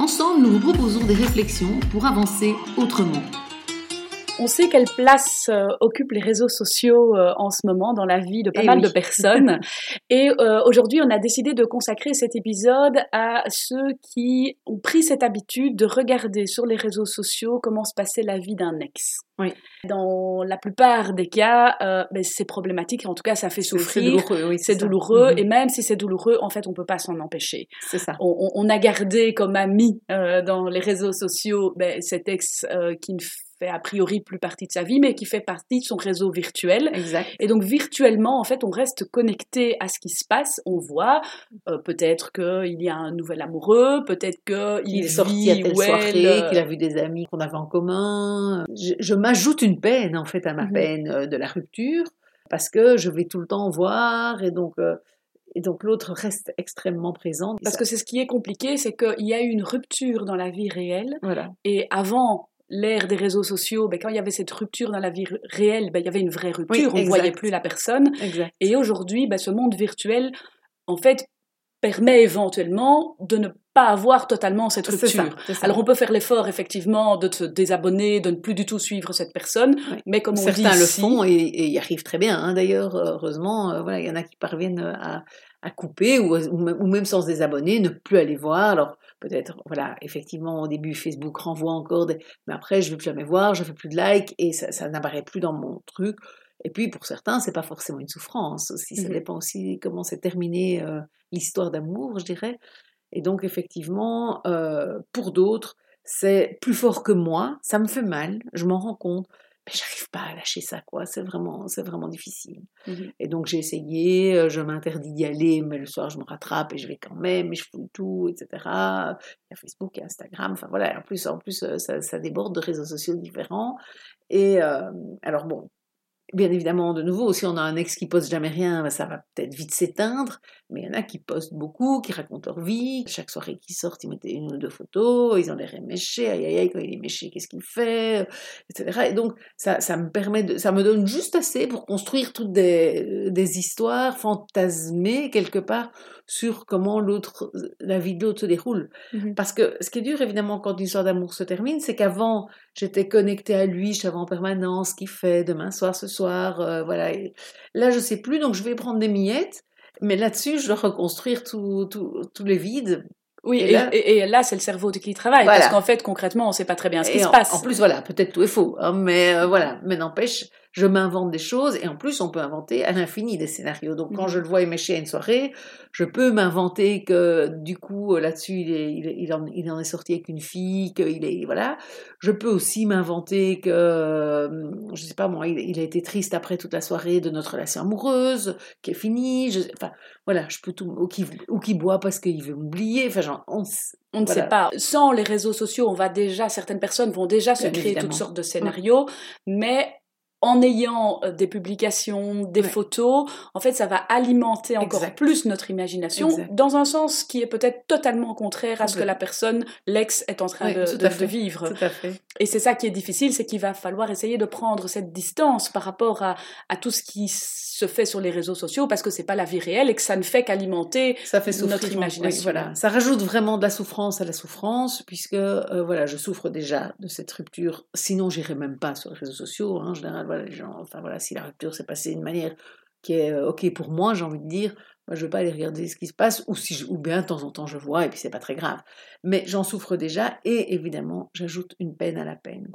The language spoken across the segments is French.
Ensemble, nous vous proposons des réflexions pour avancer autrement. On sait quelle place euh, occupent les réseaux sociaux euh, en ce moment dans la vie de pas Eh mal oui. de personnes. Et euh, aujourd'hui, on a décidé de consacrer cet épisode à ceux qui ont pris cette habitude de regarder sur les réseaux sociaux comment se passait la vie d'un ex. Oui. Dans la plupart des cas, ben, c'est problématique. En tout cas, ça fait C'est souffrir. douloureux, oui. C'est douloureux. Mhm. Et même si c'est douloureux, en fait, on peut pas s'en empêcher. C'est ça. On, a gardé comme ami dans les réseaux sociaux ben, cet ex qui ne fait a priori plus partie de sa vie, mais qui fait partie de son réseau virtuel. Exact. Et donc virtuellement, en fait, on reste connecté à ce qui se passe. On voit euh, peut-être qu'il y a un nouvel amoureux, peut-être qu'il Il est sorti à telle elle, soirée, euh, qu'il a vu des amis qu'on avait en commun. Je, je m'ajoute une peine, en fait, à ma Mhm. peine euh, de la rupture, parce que je vais tout le temps voir, et donc, euh, et donc l'autre reste extrêmement présent. Parce que c'est ce qui est compliqué, c'est qu'il y a eu une rupture dans la vie réelle. Voilà. Et avant l'ère des réseaux sociaux, ben, quand il y avait cette rupture dans la vie réelle, ben, il y avait une vraie rupture, on ne voyait plus la personne. Exact. Et aujourd'hui, ben, ce monde virtuel, en fait, permet éventuellement de ne pas avoir totalement cette rupture. ça. Alors on peut faire l'effort effectivement de se désabonner, de ne plus du tout suivre cette personne, Oui. mais comme on Certains dit le ici, font et, et y arrivent très bien. hein. D'ailleurs, heureusement, euh, voilà, il y en a qui parviennent euh, à, à couper ou, même- ou même sans se désabonner, ne plus aller voir. Alors peut-être, voilà, effectivement, au début, Facebook renvoie encore, des... mais après, je ne veux plus jamais voir, je fais plus de likes et ça, ça n'apparaît plus dans mon truc. Et puis pour certains, c'est pas forcément une souffrance aussi. Ça Mhm. dépend aussi comment s'est terminée euh, l'histoire d'amour, je dirais. Et donc effectivement, euh, pour d'autres, c'est plus fort que moi. Ça me fait mal. Je m'en rends compte mais j'arrive pas à lâcher ça quoi. C'est vraiment c'est vraiment difficile. Mhm. et donc j'ai essayé euh, je m'interdis d'y aller mais le soir je me rattrape et je vais quand même et je fouille tout etc il y a Facebook il y a Instagram enfin voilà. En plus en plus euh, ça, ça déborde de réseaux sociaux différents. Et euh, alors bon Bien évidemment, de nouveau, si on a un ex qui poste jamais rien, ben, ça va peut-être vite s'éteindre. Mais il y en a qui postent beaucoup, qui racontent leur vie. Chaque soirée qu'ils sortent, ils mettent une ou deux photos. Ils ont l'air éméchés. Aïe aïe aïe, quand il est méché, qu'est-ce qu'il fait, etc. Et donc, ça, ça me permet de, ça me donne juste assez pour construire toutes des, des histoires fantasmées quelque part sur comment l'autre, la vie de l'autre se déroule. Mhm. Parce que ce qui est dur, évidemment, quand une histoire d'amour se termine, c'est qu'avant, j'étais connectée à lui, je savais en permanence ce qu'il fait, demain soir, ce soir, euh, voilà. Et là, je sais plus, donc je vais prendre des miettes, mais là-dessus, je dois reconstruire tout- tout- tous les vides. Oui, Et et, là- et- et là, c'est le cerveau qui travaille, Voilà. parce qu'en fait, concrètement, on ne sait pas très bien ce qui se passe. en plus, voilà, peut-être tout est faux, hein, mais euh, voilà, mais n'empêche, je m'invente des choses, et en plus, on peut inventer à l'infini des scénarios. Donc, quand Mhm. je le vois émécher à une soirée, je peux m'inventer que, du coup, euh, là-dessus, il, est, en, il en est sorti avec une fille, qu'il est, voilà. Je peux aussi m'inventer que, euh, je sais pas moi, il, il a été triste après toute la soirée de notre relation amoureuse, qui est finie, je, enfin, voilà, je peux tout, ou qui, ou qui boit parce qu'il veut m'oublier, enfin, genre, on, ne Voilà. sait pas. Sans les réseaux sociaux, on va déjà, certaines personnes vont déjà se Bien créer évidemment. toutes sortes de scénarios, mais en ayant euh, des publications, des Ouais. photos, en fait, ça va alimenter encore Exact. plus notre imagination Exact. dans un sens qui est peut-être totalement contraire à ce que la personne, l'ex, est en train Oui, de, vivre. tout à fait. Et c'est ça qui est difficile, c'est qu'il va falloir essayer de prendre cette distance par rapport à, à tout ce qui se fait sur les réseaux sociaux, parce que c'est pas la vie réelle et que ça ne fait qu'alimenter notre oui, imagination. voilà ça rajoute vraiment de la souffrance à la souffrance puisque euh, voilà je souffre déjà de cette rupture sinon j'irai même pas sur les réseaux sociaux hein, en général voilà si la rupture s'est passée d'une manière qui est euh, ok pour moi j'ai envie de dire moi, je vais pas aller regarder ce qui se passe ou si ou bien de temps en temps je vois et puis c'est pas très grave. Mais j'en souffre déjà et évidemment j'ajoute une peine à la peine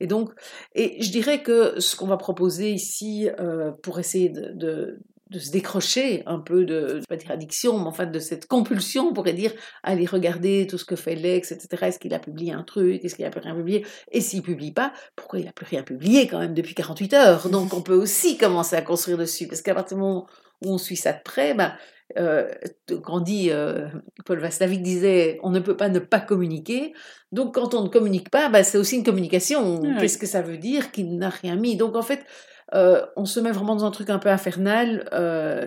et donc et je dirais que ce qu'on va proposer ici euh, pour essayer de de se décrocher un peu de, pas dire addiction, mais enfin de cette compulsion, on pourrait dire, aller regarder tout ce que fait l'ex, etc. Est-ce qu'il a publié un truc? Est-ce qu'il a plus rien publié? Et s'il publie pas, pourquoi il a plus rien publié quand même depuis 48 heures? Donc on peut aussi commencer à construire dessus, parce qu'à partir du moment où on suit ça de près, ben, euh, grandi, euh, Paul Vastavik disait, on ne peut pas ne pas communiquer. Donc quand on ne communique pas, bah, c'est aussi une communication. Qu'est-ce que ça veut dire qu'il n'a rien mis? Donc en fait, euh, on se met vraiment dans un truc un peu infernal.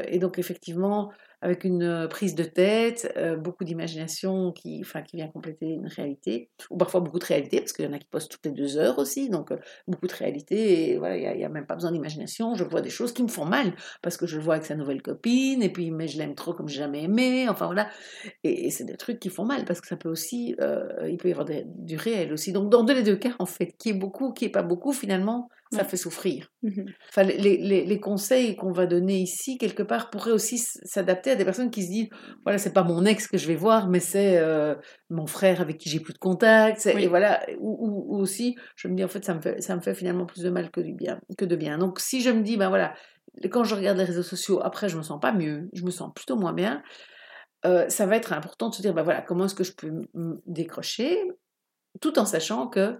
et donc effectivement, avec une euh, prise de tête, euh, beaucoup d'imagination qui, enfin, qui vient compléter une réalité, ou parfois beaucoup de réalité, parce qu'il y en a qui postent toutes les deux heures aussi, donc euh, beaucoup de réalité, et voilà, il n'y a, même pas besoin d'imagination, je vois des choses qui me font mal, parce que je le vois avec sa nouvelle copine, et puis, mais je l'aime trop comme j'ai jamais aimé, enfin voilà, et, c'est des trucs qui font mal, parce que ça peut aussi, il peut y avoir du réel aussi, donc dans les deux cas, en fait, qui est beaucoup, qui est pas beaucoup, finalement, ça fait souffrir. Mmh enfin, les, les, les conseils qu'on va donner ici, quelque part, pourraient aussi s'adapter à des personnes qui se disent, voilà, c'est pas mon ex que je vais voir, mais c'est euh, mon frère avec qui j'ai plus de contact, et voilà, ou, ou, aussi, je me dis, en fait, ça me fait, ça me fait finalement plus de mal que, du bien, que de bien. Donc, si je me dis, ben voilà, quand je regarde les réseaux sociaux, après, je me sens pas mieux, je me sens plutôt moins bien, euh, ça va être important de se dire, ben voilà, comment est-ce que je peux me décrocher, tout en sachant que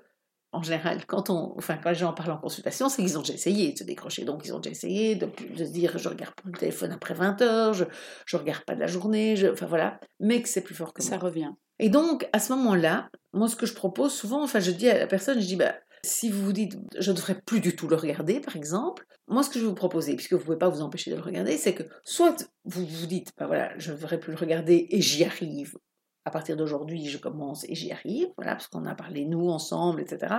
en général, quand, on, enfin, quand les gens parlent en consultation, c'est qu'ils ont déjà essayé de se décrocher. Donc, ils ont déjà essayé de, de se dire je regarde plus le téléphone après 20 heures, je ne regarde pas de la journée, je, enfin voilà, mais que c'est plus fort que Ça revient. Et donc, à ce moment-là, moi, ce que je propose souvent, enfin, je dis à la personne, je dis bah, si vous vous dites je ne devrais plus du tout le regarder, par exemple, moi, ce que je vais vous proposer, puisque vous ne pouvez pas vous empêcher de le regarder, c'est que soit vous vous dites bah voilà, je ne devrais plus le regarder et j'y arrive à partir d'aujourd'hui, je commence et j'y arrive, voilà, parce qu'on a parlé nous ensemble, etc.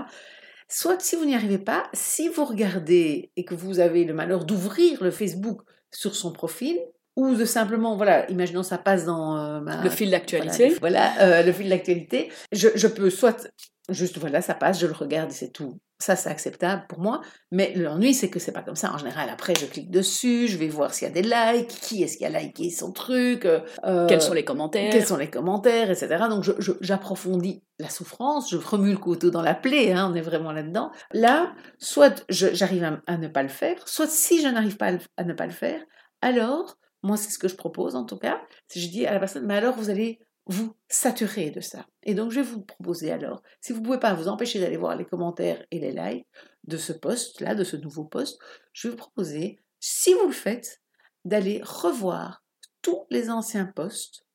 Soit si vous n'y arrivez pas, si vous regardez et que vous avez le malheur d'ouvrir le Facebook sur son profil, ou de simplement, voilà, imaginons ça passe dans euh, le fil d'actualité. Voilà, euh, le fil d'actualité. Je, je, peux soit juste, voilà, ça passe, je le regarde et c'est tout. Ça, c'est acceptable pour moi. Mais l'ennui, c'est que c'est pas comme ça. En général, après, je clique dessus, je vais voir s'il y a des likes, qui est-ce qui a liké son truc. Euh, quels sont les commentaires. Quels sont les commentaires, etc. Donc, j'approfondis la souffrance, je remue le couteau dans la plaie, hein, on est vraiment là-dedans. Là, soit j'arrive à, ne pas le faire, soit si je n'arrive pas à, ne pas le faire, alors, moi, c'est ce que je propose en tout cas, si je dis à la personne, mais alors vous allez vous saturez de ça. Et donc, je vais vous proposer alors, si vous ne pouvez pas vous empêcher d'aller voir les commentaires et les likes de ce post-là, de ce nouveau post, je vais vous proposer, si vous le faites, d'aller revoir tous les anciens posts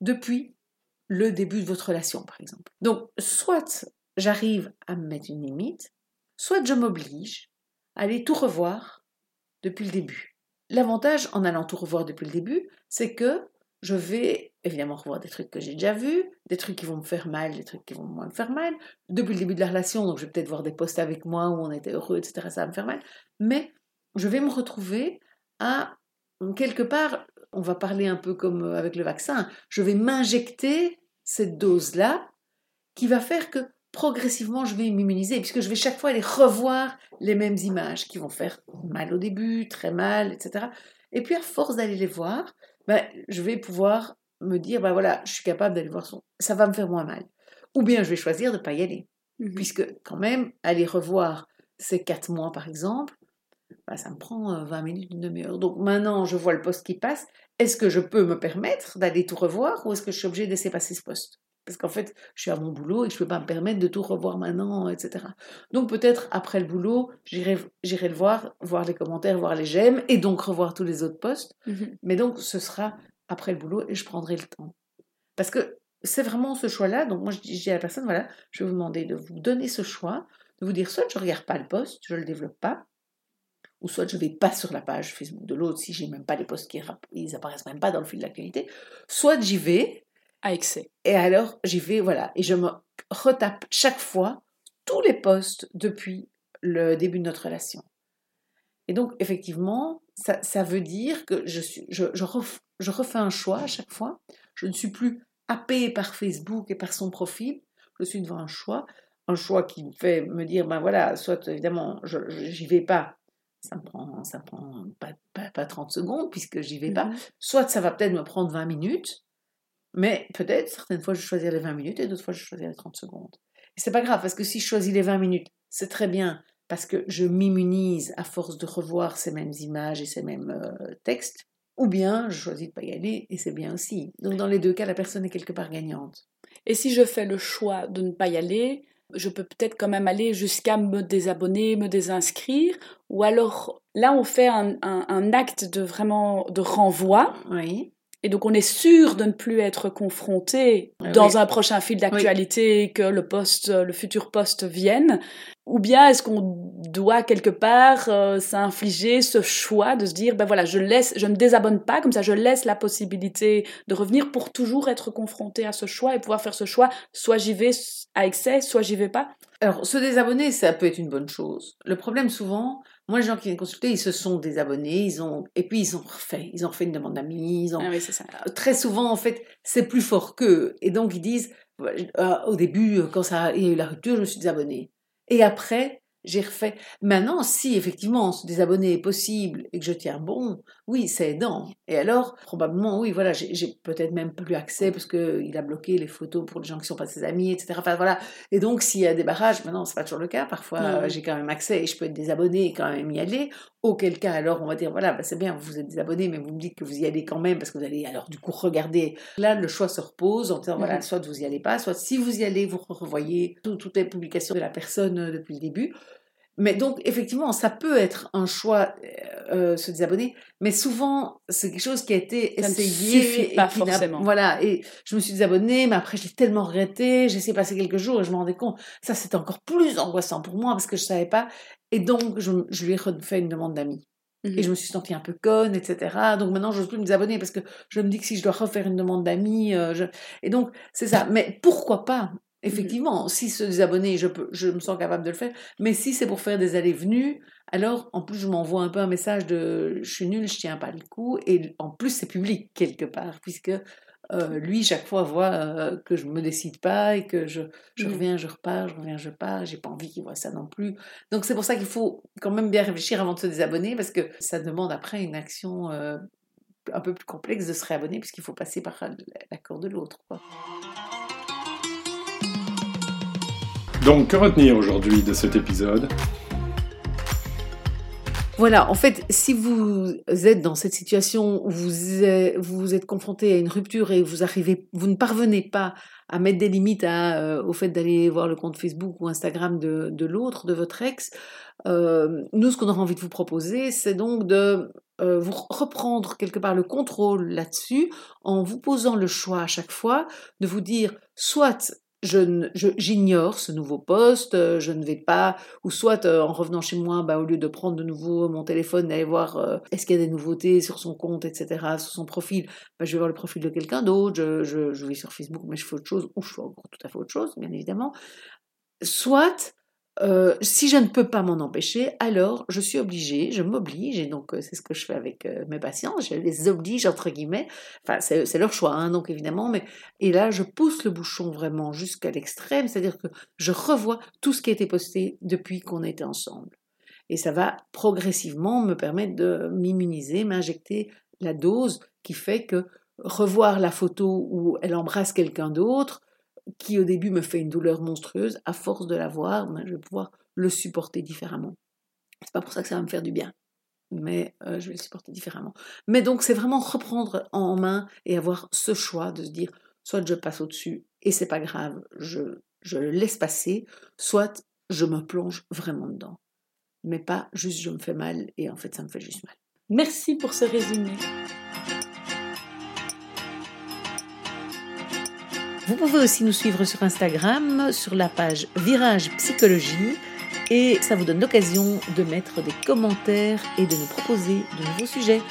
depuis le début de votre relation, par exemple. Donc, soit j'arrive à me mettre une limite, soit je m'oblige à aller tout revoir depuis le début. L'avantage en allant tout revoir depuis le début, c'est que je vais évidemment revoir des trucs que j'ai déjà vus, des trucs qui vont me faire mal, des trucs qui vont moins me faire mal. Depuis le début de la relation, donc je vais peut-être voir des posts avec moi où on était heureux, etc. Ça va me faire mal. Mais je vais me retrouver à, quelque part, on va parler un peu comme euh, avec le vaccin, je vais m'injecter cette dose-là qui va faire que progressivement je vais m'immuniser, puisque je vais chaque fois aller revoir les mêmes images qui vont faire mal au début, très mal, etc. Et puis à force d'aller les voir, ben, je vais pouvoir me dire, ben voilà, je suis capable d'aller voir son... Ça va me faire moins mal. Ou bien je vais choisir de ne pas y aller. Mmh Puisque quand même, aller revoir ces quatre mois, par exemple, ben, ça me prend 20 minutes, une demi-heure. Donc maintenant, je vois le poste qui passe. Est-ce que je peux me permettre d'aller tout revoir ou est-ce que je suis obligée de laisser passer ce poste? Parce qu'en fait, je suis à mon boulot et je ne peux pas me permettre de tout revoir maintenant, etc. Donc peut-être après le boulot, j'irai le voir, voir les commentaires, voir les j'aime, et donc revoir tous les autres posts. Mmh Mais donc ce sera après le boulot et je prendrai le temps. Parce que c'est vraiment ce choix-là. Donc moi je dis, à la personne, voilà, je vais vous demander de vous donner ce choix, de vous dire soit je ne regarde pas le post, je ne le développe pas, ou soit je ne vais pas sur la page Facebook de l'autre si j'ai même pas les posts qui ils apparaissent même pas dans le fil de l'actualité, soit j'y vais à excès. Et alors, j'y vais, voilà, et je me retape chaque fois tous les postes depuis le début de notre relation. Et donc, effectivement, ça, ça veut dire que je, suis, je, je, je, refais un choix à chaque fois. Je ne suis plus happée par Facebook et par son profil. Je suis devant un choix. Un choix qui me fait me dire, ben voilà, soit évidemment, je j'y vais pas. Ça me prend, ça prend pas, pas, pas 30 secondes puisque j'y vais pas. Mm-hmm. Soit ça va peut-être me prendre 20 minutes. Mais peut-être, certaines fois, je choisis les 20 minutes et d'autres fois, je choisis les 30 secondes. Et c'est pas grave, parce que si je choisis les 20 minutes, c'est très bien, parce que je m'immunise à force de revoir ces mêmes images et ces mêmes euh, textes, ou bien je choisis de pas y aller et c'est bien aussi. Donc dans les deux cas, la personne est quelque part gagnante. Et si je fais le choix de ne pas y aller, je peux peut-être quand même aller jusqu'à me désabonner, me désinscrire, ou alors là on fait un, un acte de vraiment de renvoi. Oui Et donc on est sûr de ne plus être confronté Ah dans oui. un prochain fil d'actualité que le poste, le futur poste vienne. Ou bien est-ce qu'on doit quelque part euh, s'infliger ce choix de se dire ben voilà je laisse, je ne désabonne pas comme ça je laisse la possibilité de revenir pour toujours être confronté à ce choix et pouvoir faire ce choix soit j'y vais à excès soit j'y vais pas? Alors, se désabonner, ça peut être une bonne chose. Le problème, souvent, moi, les gens qui viennent consulter, ils se sont désabonnés, ils ont, et puis ils ont refait, ils ont refait une demande d'amis, ont, Ah oui ça. très souvent, en fait, c'est plus fort qu'eux. Et donc, ils disent, euh, au début, euh, quand ça, il y a eu la rupture, je me suis désabonné. Et après, j'ai refait. Maintenant, si effectivement se désabonner est possible et que je tiens bon, oui, c'est aidant. Et alors, probablement, oui, voilà, j'ai peut-être même plus accès parce qu'il a bloqué les photos pour les gens qui sont pas ses amis, etc. Enfin voilà. Et donc, s'il y a des barrages, maintenant, c'est pas toujours le cas. Parfois, j'ai quand même accès et je peux être désabonné et quand même y aller. Auquel cas, alors, on va dire, voilà, bah, c'est bien, vous êtes désabonné, mais vous me dites que vous y allez quand même parce que vous allez alors du coup regarder. Là, le choix se repose en disant, voilà, soit vous y allez pas, soit si vous y allez, vous revoyez tout- toutes les publications de la personne euh, depuis le début. Mais donc, effectivement, ça peut être un choix, euh, euh, se désabonner, mais souvent, c'est quelque chose qui a été Ça ne essayé. suffit pas forcément. Voilà, et je me suis désabonnée, mais après, j'ai tellement regretté, j'ai essayé de passer quelques jours et je me rendais compte, ça, c'était encore plus angoissant pour moi parce que je savais pas. Et donc, je, je lui ai refait une demande d'amis. Et je me suis sentie un peu conne, etc. Donc maintenant, je n'ose plus me désabonner parce que je me dis que si je dois refaire une demande d'amis, euh, je... et donc c'est ça. Mais pourquoi pas Effectivement, si se désabonner, je, peux, je me sens capable de le faire. Mais si c'est pour faire des allées-venues, alors en plus je m'envoie un peu un message de je suis nulle, je tiens pas le coup. Et en plus c'est public quelque part, puisque euh, lui chaque fois voit euh, que je me décide pas et que je, je Mhm. reviens, je repars, je reviens, je pars. J'ai pas envie qu'il voit ça non plus. Donc c'est pour ça qu'il faut quand même bien réfléchir avant de se désabonner parce que ça demande après une action euh, un peu plus complexe de se réabonner puisqu'il faut passer par l'accord de l'autre. quoi. Donc, que retenir aujourd'hui de cet épisode Voilà, en fait, si vous êtes dans cette situation où vous êtes, vous êtes confronté à une rupture et vous arrivez, vous ne parvenez pas à mettre des limites à, euh, au fait d'aller voir le compte Facebook ou Instagram de, de l'autre, de votre ex, euh, nous, ce qu'on aura envie de vous proposer, c'est donc de euh, vous reprendre quelque part le contrôle là-dessus en vous posant le choix à chaque fois de vous dire soit je j'ignore ce nouveau poste, euh, je ne vais pas, ou soit euh, en revenant chez moi, bah, au lieu de prendre de nouveau mon téléphone, d'aller voir euh, est-ce qu'il y a des nouveautés sur son compte, etc., sur son profil, bah, je vais voir le profil de quelqu'un d'autre, je, je, je vais sur Facebook, mais je fais autre chose, ou je fais encore tout à fait autre chose, bien évidemment. Soit, euh, si je ne peux pas m'en empêcher, alors je suis obligée, je m'oblige, et donc euh, c'est ce que je fais avec euh, mes patients, je les oblige, entre guillemets, enfin c'est leur choix, hein, donc évidemment, mais et là je pousse le bouchon vraiment jusqu'à l'extrême, c'est-à-dire que je revois tout ce qui a été posté depuis qu'on était ensemble. Et ça va progressivement me permettre de m'immuniser, m'injecter la dose qui fait que revoir la photo où elle embrasse quelqu'un d'autre, qui au début me fait une douleur monstrueuse, à force de la voir, ben, je vais pouvoir le supporter différemment. C'est pas pour ça que ça va me faire du bien, mais euh, je vais le supporter différemment. Mais donc c'est vraiment reprendre en main et avoir ce choix de se dire soit je passe au-dessus et c'est pas grave, je, je le laisse passer, soit je me plonge vraiment dedans. Mais pas juste je me fais mal et en fait ça me fait juste mal. Merci pour ce résumé. Vous pouvez aussi nous suivre sur Instagram, sur la page Virage Psychologie, et ça vous donne l'occasion de mettre des commentaires et de nous proposer de nouveaux sujets.